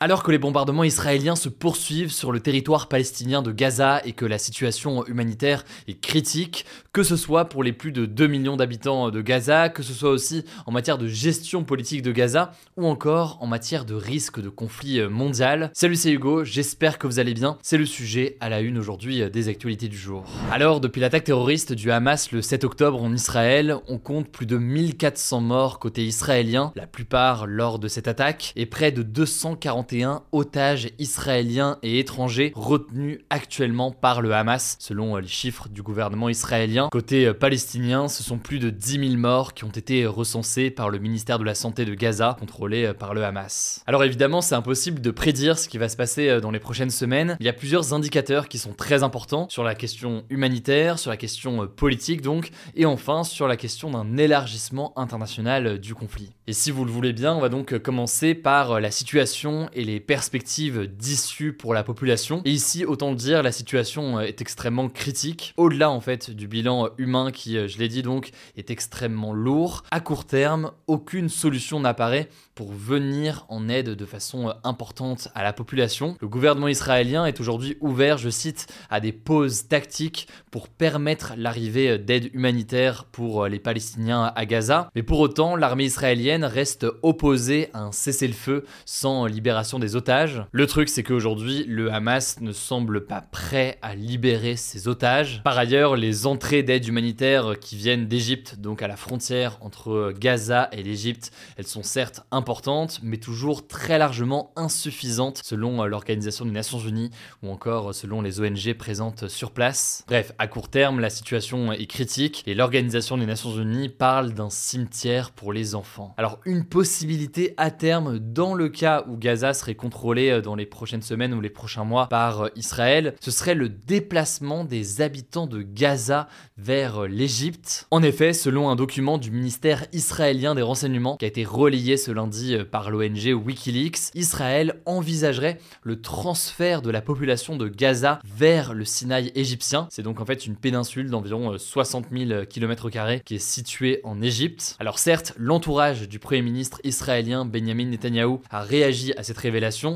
Alors que les bombardements israéliens se poursuivent sur le territoire palestinien de Gaza et que la situation humanitaire est critique, que ce soit pour les plus de 2 millions d'habitants de Gaza, que ce soit aussi en matière de gestion politique de Gaza, ou encore en matière de risque de conflit mondial. Salut c'est Hugo, j'espère que vous allez bien, c'est le sujet à la une aujourd'hui des actualités du jour. Alors depuis l'attaque terroriste du Hamas le 7 octobre en Israël, on compte plus de 1400 morts côté israélien, la plupart lors de cette attaque, et près de 240 otages israéliens et étrangers retenus actuellement par le Hamas, selon les chiffres du gouvernement israélien. Côté palestinien, ce sont plus de 10 000 morts qui ont été recensés par le ministère de la Santé de Gaza, contrôlé par le Hamas. Alors évidemment, c'est impossible de prédire ce qui va se passer dans les prochaines semaines. Il y a plusieurs indicateurs qui sont très importants sur la question humanitaire, sur la question politique donc, et enfin sur la question d'un élargissement international du conflit. Et si vous le voulez bien, on va donc commencer par la situation et les perspectives d'issue pour la population. Et ici, autant le dire, la situation est extrêmement critique. Au-delà en fait du bilan humain qui, je l'ai dit donc, est extrêmement lourd. À court terme, aucune solution n'apparaît pour venir en aide de façon importante à la population. Le gouvernement israélien est aujourd'hui ouvert, je cite, à des pauses tactiques pour permettre l'arrivée d'aide humanitaire pour les Palestiniens à Gaza. Mais pour autant, l'armée israélienne reste opposée à un cessez-le-feu sans libération des otages. Le truc, c'est qu'aujourd'hui, le Hamas ne semble pas prêt à libérer ses otages. Par ailleurs, les entrées d'aide humanitaire qui viennent d'Égypte, donc à la frontière entre Gaza et l'Égypte, elles sont certes importantes mais toujours très largement insuffisantes selon l'Organisation des Nations Unies ou encore selon les ONG présentes sur place. Bref, à court terme, la situation est critique et l'Organisation des Nations Unies parle d'un cimetière pour les enfants. Alors, une possibilité à terme, dans le cas où Gaza serait contrôlé dans les prochaines semaines ou les prochains mois par Israël, ce serait le déplacement des habitants de Gaza vers l'Égypte. En effet, selon un document du ministère israélien des renseignements qui a été relayé ce lundi euh, par l'ONG Wikileaks, Israël envisagerait le transfert de la population de Gaza vers le Sinaï égyptien. C'est donc en fait une péninsule d'environ 60 000 km qui est située en Égypte. Alors certes, l'entourage du Premier ministre israélien Benjamin Netanyahu a réagi à cette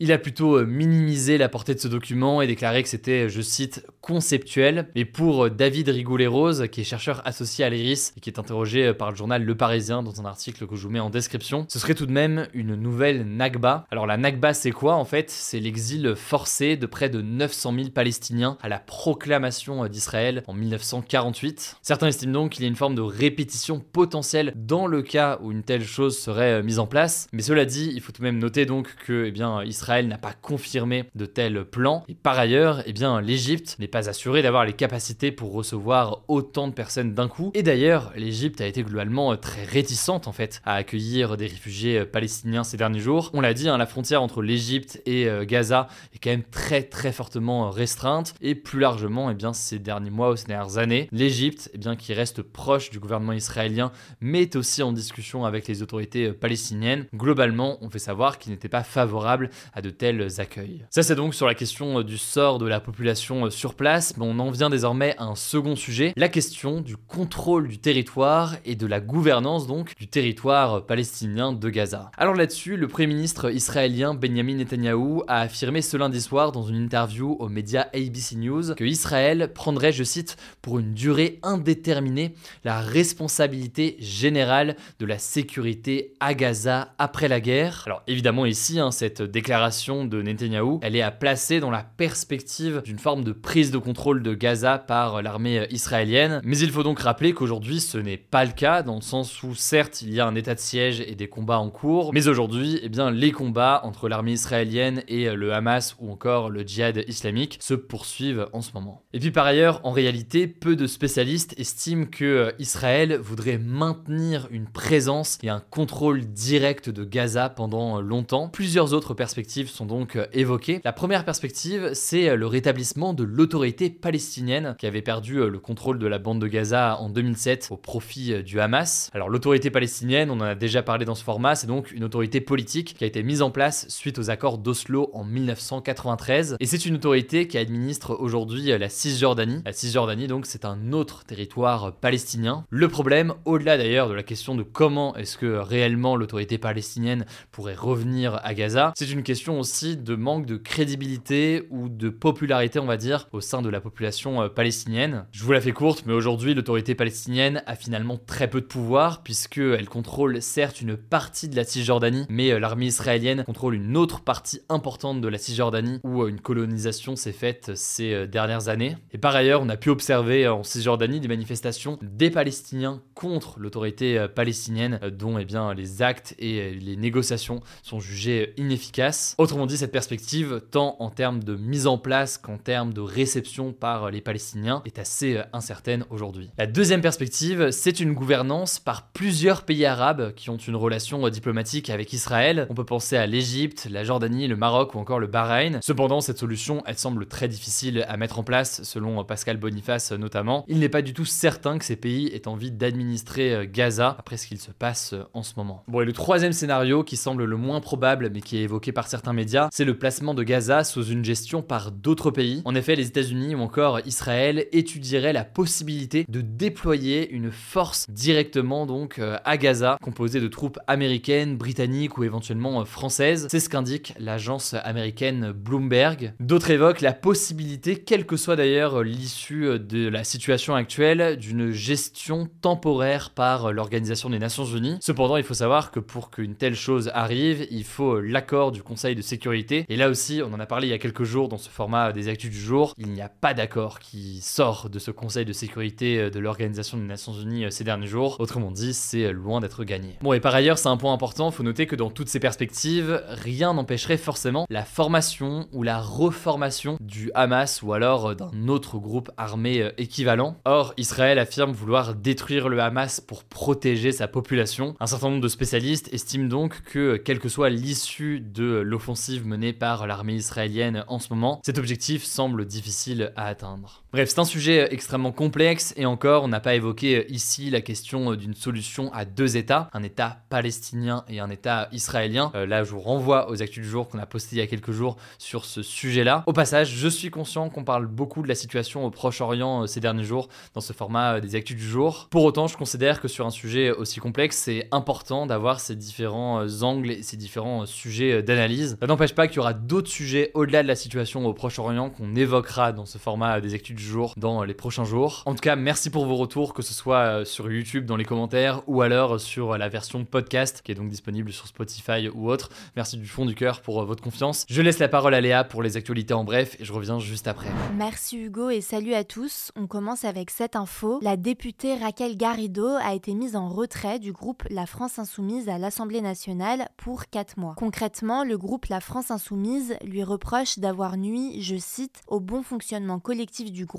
Il a plutôt euh, minimisé la portée de ce document et déclaré que c'était, je cite, conceptuel. Mais pour euh, David Rigoulet-Rose, qui est chercheur associé à l'IRIS et qui est interrogé par le journal Le Parisien dans un article que je vous mets en description, ce serait tout de même une nouvelle Nakba. Alors la Nakba c'est quoi en fait? C'est l'exil forcé de près de 900 000 Palestiniens à la proclamation d'Israël en 1948. Certains estiment donc qu'il y a une forme de répétition potentielle dans le cas où une telle chose serait mise en place. Mais cela dit, il faut tout de même noter donc que eh Israël n'a pas confirmé de tels plans. Et par ailleurs, eh l'Égypte n'est pas assurée d'avoir les capacités pour recevoir autant de personnes d'un coup. Et d'ailleurs, l'Égypte a été globalement très réticente en fait à accueillir des réfugiés palestiniens ces derniers jours. On l'a dit, hein, la frontière entre l'Égypte et euh, Gaza est quand même très très fortement euh, restreinte et plus largement, eh ces derniers mois ou ces dernières années, l'Égypte, eh qui reste proche du gouvernement israélien, mais est aussi en discussion avec les autorités euh, palestiniennes. Globalement, on fait savoir qu'il n'était pas favorable à de tels accueils. Ça, c'est donc sur la question du sort de la population sur place, mais on en vient désormais à un second sujet, la question du contrôle du territoire et de la gouvernance donc du territoire palestinien de Gaza. Alors là-dessus, le Premier ministre israélien Benjamin Netanyahu a affirmé ce lundi soir dans une interview aux médias ABC News que Israël prendrait, je cite, pour une durée indéterminée la responsabilité générale de la sécurité à Gaza après la guerre. Alors évidemment ici, hein, cette déclaration de Netanyahou, elle est à placer dans la perspective d'une forme de prise de contrôle de Gaza par l'armée israélienne. Mais il faut donc rappeler qu'aujourd'hui ce n'est pas le cas, dans le sens où certes il y a un état de siège et des combats en cours, mais aujourd'hui eh bien, les combats entre l'armée israélienne et le Hamas ou encore le djihad islamique se poursuivent en ce moment. Et puis par ailleurs, en réalité, peu de spécialistes estiment que euh, Israël voudrait maintenir une présence et un contrôle direct de Gaza pendant longtemps. Plusieurs autres perspectives sont donc euh, évoquées. La première perspective, c'est euh, le rétablissement de l'autorité palestinienne qui avait perdu le contrôle de la bande de Gaza en 2007 au profit du Hamas. Alors l'autorité palestinienne, on en a déjà parlé dans ce format, c'est donc une autorité politique qui a été mise en place suite aux accords d'Oslo en 1993 et c'est une autorité qui administre aujourd'hui la Cisjordanie. La Cisjordanie donc c'est un autre territoire palestinien. Le problème, au-delà d'ailleurs de la question de comment est-ce que réellement l'autorité palestinienne pourrait revenir à Gaza, c'est une question aussi de manque de crédibilité ou de popularité on va dire au sein de la population euh, palestinienne. Je vous la fais courte mais aujourd'hui l'autorité palestinienne a finalement très peu de pouvoir puisqu'elle contrôle certes une partie de la Cisjordanie mais euh, l'armée israélienne contrôle une autre partie importante de la Cisjordanie où euh, une colonisation s'est faite ces dernières années. Et par ailleurs on a pu observer en Cisjordanie des manifestations des Palestiniens contre l'autorité palestinienne dont eh bien, les actes et les négociations sont jugés inefficaces. Autrement dit, cette perspective, tant en termes de mise en place qu'en termes de réception par les Palestiniens, est assez incertaine aujourd'hui. La deuxième perspective, c'est une gouvernance par plusieurs pays arabes qui ont une relation diplomatique avec Israël. On peut penser à l'Égypte, la Jordanie, le Maroc ou encore le Bahreïn. Cependant, cette solution, elle semble très difficile à mettre en place, selon Pascal Boniface notamment. Il n'est pas du tout certain que ces pays aient envie d'administrer Gaza après ce qu'il se passe en ce moment. Bon, et le troisième scénario, qui semble le moins probable, mais qui est évoqué par certains médias, c'est le placement de Gaza sous une gestion par d'autres pays. En effet, les États-Unis ou encore Israël étudieraient la possibilité de déployer une force directement donc euh, à Gaza, composée de troupes américaines, britanniques ou éventuellement euh, françaises. C'est ce qu'indique l'agence américaine Bloomberg. D'autres évoquent la possibilité, quelle que soit d'ailleurs l'issue de la situation actuelle, d'une gestion temporaire par l'Organisation des Nations Unies. Cependant, il faut savoir que pour qu'une telle chose arrive, il faut l'accord du Conseil de sécurité. Et là aussi, on en a parlé il y a quelques jours dans ce format des actus du jour, il n'y a pas d'accord qui sort de ce Conseil de sécurité de l'Organisation des Nations Unies euh, ces derniers jours. Autrement dit, c'est loin d'être gagné. Bon, et par ailleurs, c'est un point important, faut noter que dans toutes ces perspectives, rien n'empêcherait forcément la formation ou la reformation du Hamas ou alors euh, d'un autre groupe armé euh, équivalent. Or, Israël affirme vouloir détruire le Hamas pour protéger sa population. Un certain nombre de spécialistes estiment donc que, quelle que soit l'issue de l'offensive menée par l'armée israélienne en ce moment, cet objectif semble difficile à atteindre. Bref, c'est un sujet extrêmement complexe et encore, on n'a pas évoqué ici la question d'une solution à deux États, un État palestinien et un État israélien. Euh, là, je vous renvoie aux actus du jour qu'on a posté il y a quelques jours sur ce sujet-là. Au passage, je suis conscient qu'on parle beaucoup de la situation au Proche-Orient euh, ces derniers jours dans ce format euh, des actus du jour. Pour autant, je considère que sur un sujet aussi complexe, c'est important d'avoir ces différents euh, angles et ces différents euh, sujets euh, d'analyse. Ça n'empêche pas qu'il y aura d'autres sujets au-delà de la situation au Proche-Orient qu'on évoquera dans ce format des actus du jour dans les prochains jours. En tout cas, merci pour vos retours, que ce soit sur YouTube dans les commentaires ou alors sur la version podcast qui est donc disponible sur Spotify ou autre. Merci du fond du cœur pour votre confiance. Je laisse la parole à Léa pour les actualités en bref et je reviens juste après. Merci Hugo et salut à tous. On commence avec cette info. La députée Raquel Garrido a été mise en retrait du groupe La France Insoumise à l'Assemblée nationale pour 4 mois. Concrètement, le groupe La France Insoumise lui reproche d'avoir nui, je cite, au bon fonctionnement collectif du groupe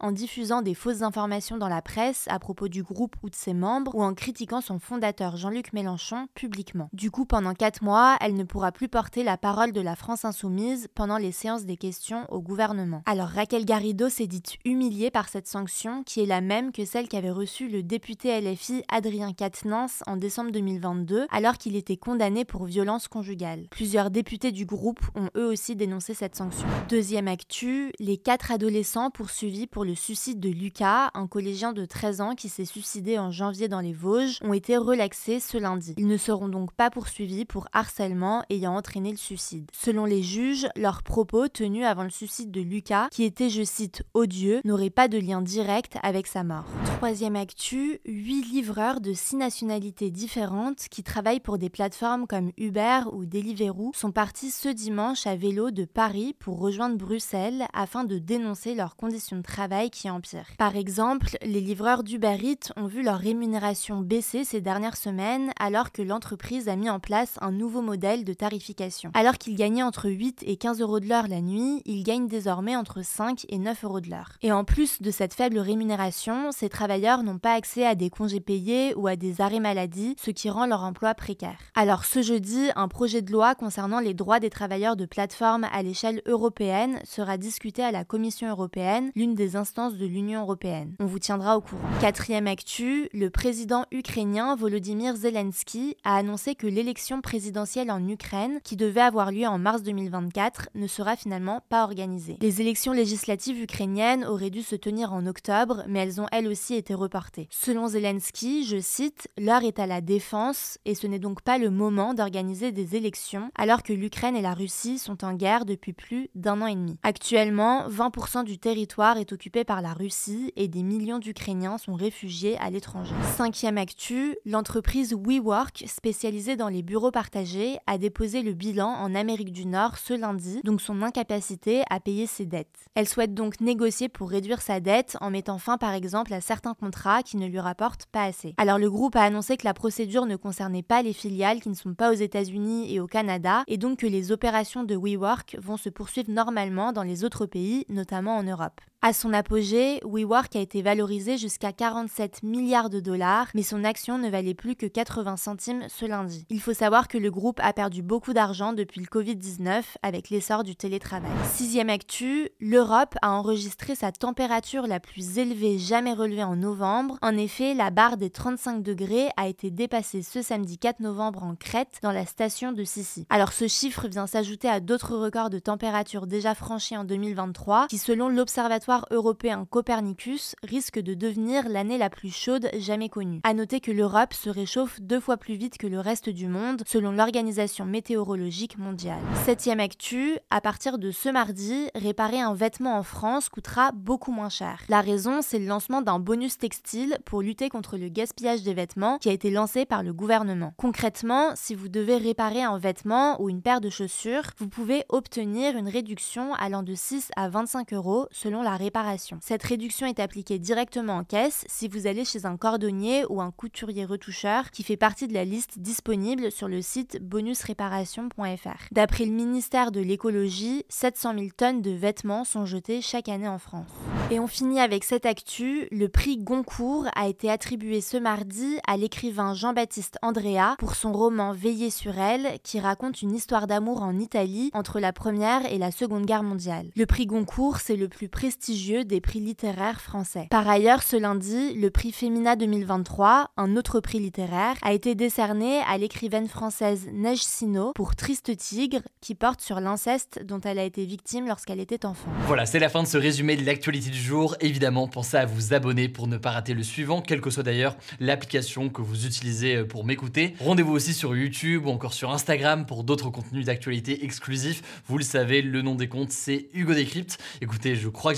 en diffusant des fausses informations dans la presse à propos du groupe ou de ses membres ou en critiquant son fondateur Jean-Luc Mélenchon publiquement. Du coup, pendant 4 mois, elle ne pourra plus porter la parole de la France Insoumise pendant les séances des questions au gouvernement. Alors Raquel Garrido s'est dite humiliée par cette sanction qui est la même que celle qu'avait reçue le député LFI Adrien Quatennens en décembre 2022 alors qu'il était condamné pour violence conjugale. Plusieurs députés du groupe ont eux aussi dénoncé cette sanction. Deuxième actu, les quatre adolescents poursuivis pour le suicide de Lucas, un collégien de 13 ans qui s'est suicidé en janvier dans les Vosges, ont été relaxés ce lundi. Ils ne seront donc pas poursuivis pour harcèlement ayant entraîné le suicide. Selon les juges, leurs propos tenus avant le suicide de Lucas, qui était, je cite, odieux, n'auraient pas de lien direct avec sa mort. Troisième actu, huit livreurs de six nationalités différentes qui travaillent pour des plateformes comme Uber ou Deliveroo sont partis ce dimanche à vélo de Paris pour rejoindre Bruxelles afin de dénoncer leurs conditions de travail qui empirent. Par exemple, les livreurs d'Uber ont vu leur rémunération baisser ces dernières semaines alors que l'entreprise a mis en place un nouveau modèle de tarification. Alors qu'ils gagnaient entre 8 et 15 euros de l'heure la nuit, ils gagnent désormais entre 5 et 9 euros de l'heure. Et en plus de cette faible rémunération, ces travailleurs n'ont pas accès à des congés payés ou à des arrêts maladie, ce qui rend leur emploi précaire. Alors ce jeudi, un projet de loi concernant les droits des travailleurs de plateforme à l'échelle européenne sera discuté à la Commission européenne, l'une des instances de l'Union européenne. On vous tiendra au courant. Quatrième actu, le président ukrainien Volodymyr Zelensky a annoncé que l'élection présidentielle en Ukraine, qui devait avoir lieu en mars 2024, ne sera finalement pas organisée. Les élections législatives ukrainiennes auraient dû se tenir en octobre, mais elles ont elles aussi été reportées. Selon Zelensky, je cite, L'heure est à la défense et ce n'est donc pas le moment d'organiser des élections alors que l'Ukraine et la Russie sont en guerre depuis plus d'un an et demi. Actuellement, 20% du territoire est occupé par la Russie et des millions d'Ukrainiens sont réfugiés à l'étranger. Cinquième actu, l'entreprise WeWork, spécialisée dans les bureaux partagés, a déposé le bilan en Amérique du Nord ce lundi, donc son incapacité à payer ses dettes. Elle souhaite donc négocier pour réduire sa dette en mettant fin par exemple à certains contrats qui ne lui rapportent pas assez. Alors le groupe a annoncé que la procédure ne concernait pas les filiales qui ne sont pas aux États-Unis et au Canada, et donc que les opérations de WeWork vont se poursuivre normalement dans les autres pays, notamment en Europe. À son apogée, WeWork a été valorisé jusqu'à 47 milliards de dollars, mais son action ne valait plus que 80 centimes ce lundi. Il faut savoir que le groupe a perdu beaucoup d'argent depuis le Covid-19 avec l'essor du télétravail. Sixième actu, l'Europe a enregistré sa température la plus élevée jamais relevée en novembre. En effet, la barre des 35 degrés a été dépassée ce samedi 4 novembre en Crète, dans la station de Sissi. Alors ce chiffre vient s'ajouter à d'autres records de température déjà franchis en 2023, qui selon l'Observatoire européen Copernicus risque de devenir l'année la plus chaude jamais connue. À noter que l'Europe se réchauffe deux fois plus vite que le reste du monde, selon l'Organisation météorologique mondiale. Septième actu, à partir de ce mardi, réparer un vêtement en France coûtera beaucoup moins cher. La raison, c'est le lancement d'un bonus textile pour lutter contre le gaspillage des vêtements qui a été lancé par le gouvernement. Concrètement, si vous devez réparer un vêtement ou une paire de chaussures, vous pouvez obtenir une réduction allant de 6 à 25 euros selon la réparation. Cette réduction est appliquée directement en caisse si vous allez chez un cordonnier ou un couturier retoucheur qui fait partie de la liste disponible sur le site bonusréparation.fr. D'après le ministère de l'écologie, 700 000 tonnes de vêtements sont jetées chaque année en France. Et on finit avec cette actu. Le prix Goncourt a été attribué ce mardi à l'écrivain Jean-Baptiste Andrea pour son roman Veiller sur elle, qui raconte une histoire d'amour en Italie entre la Première et la Seconde Guerre mondiale. Le prix Goncourt, c'est le plus prestigieux des prix littéraires français. Par ailleurs, ce lundi, le prix Femina 2023, un autre prix littéraire, a été décerné à l'écrivaine française Neige Sino pour Triste Tigre, qui porte sur l'inceste dont elle a été victime lorsqu'elle était enfant. Voilà, c'est la fin de ce résumé de l'actualité du jour. Évidemment, pensez à vous abonner pour ne pas rater le suivant, quelle que soit d'ailleurs l'application que vous utilisez euh, pour m'écouter. Rendez-vous aussi sur YouTube ou encore sur Instagram pour d'autres contenus d'actualité exclusifs. Vous le savez, le nom des comptes, c'est Hugo Décrypte. Écoutez, je crois que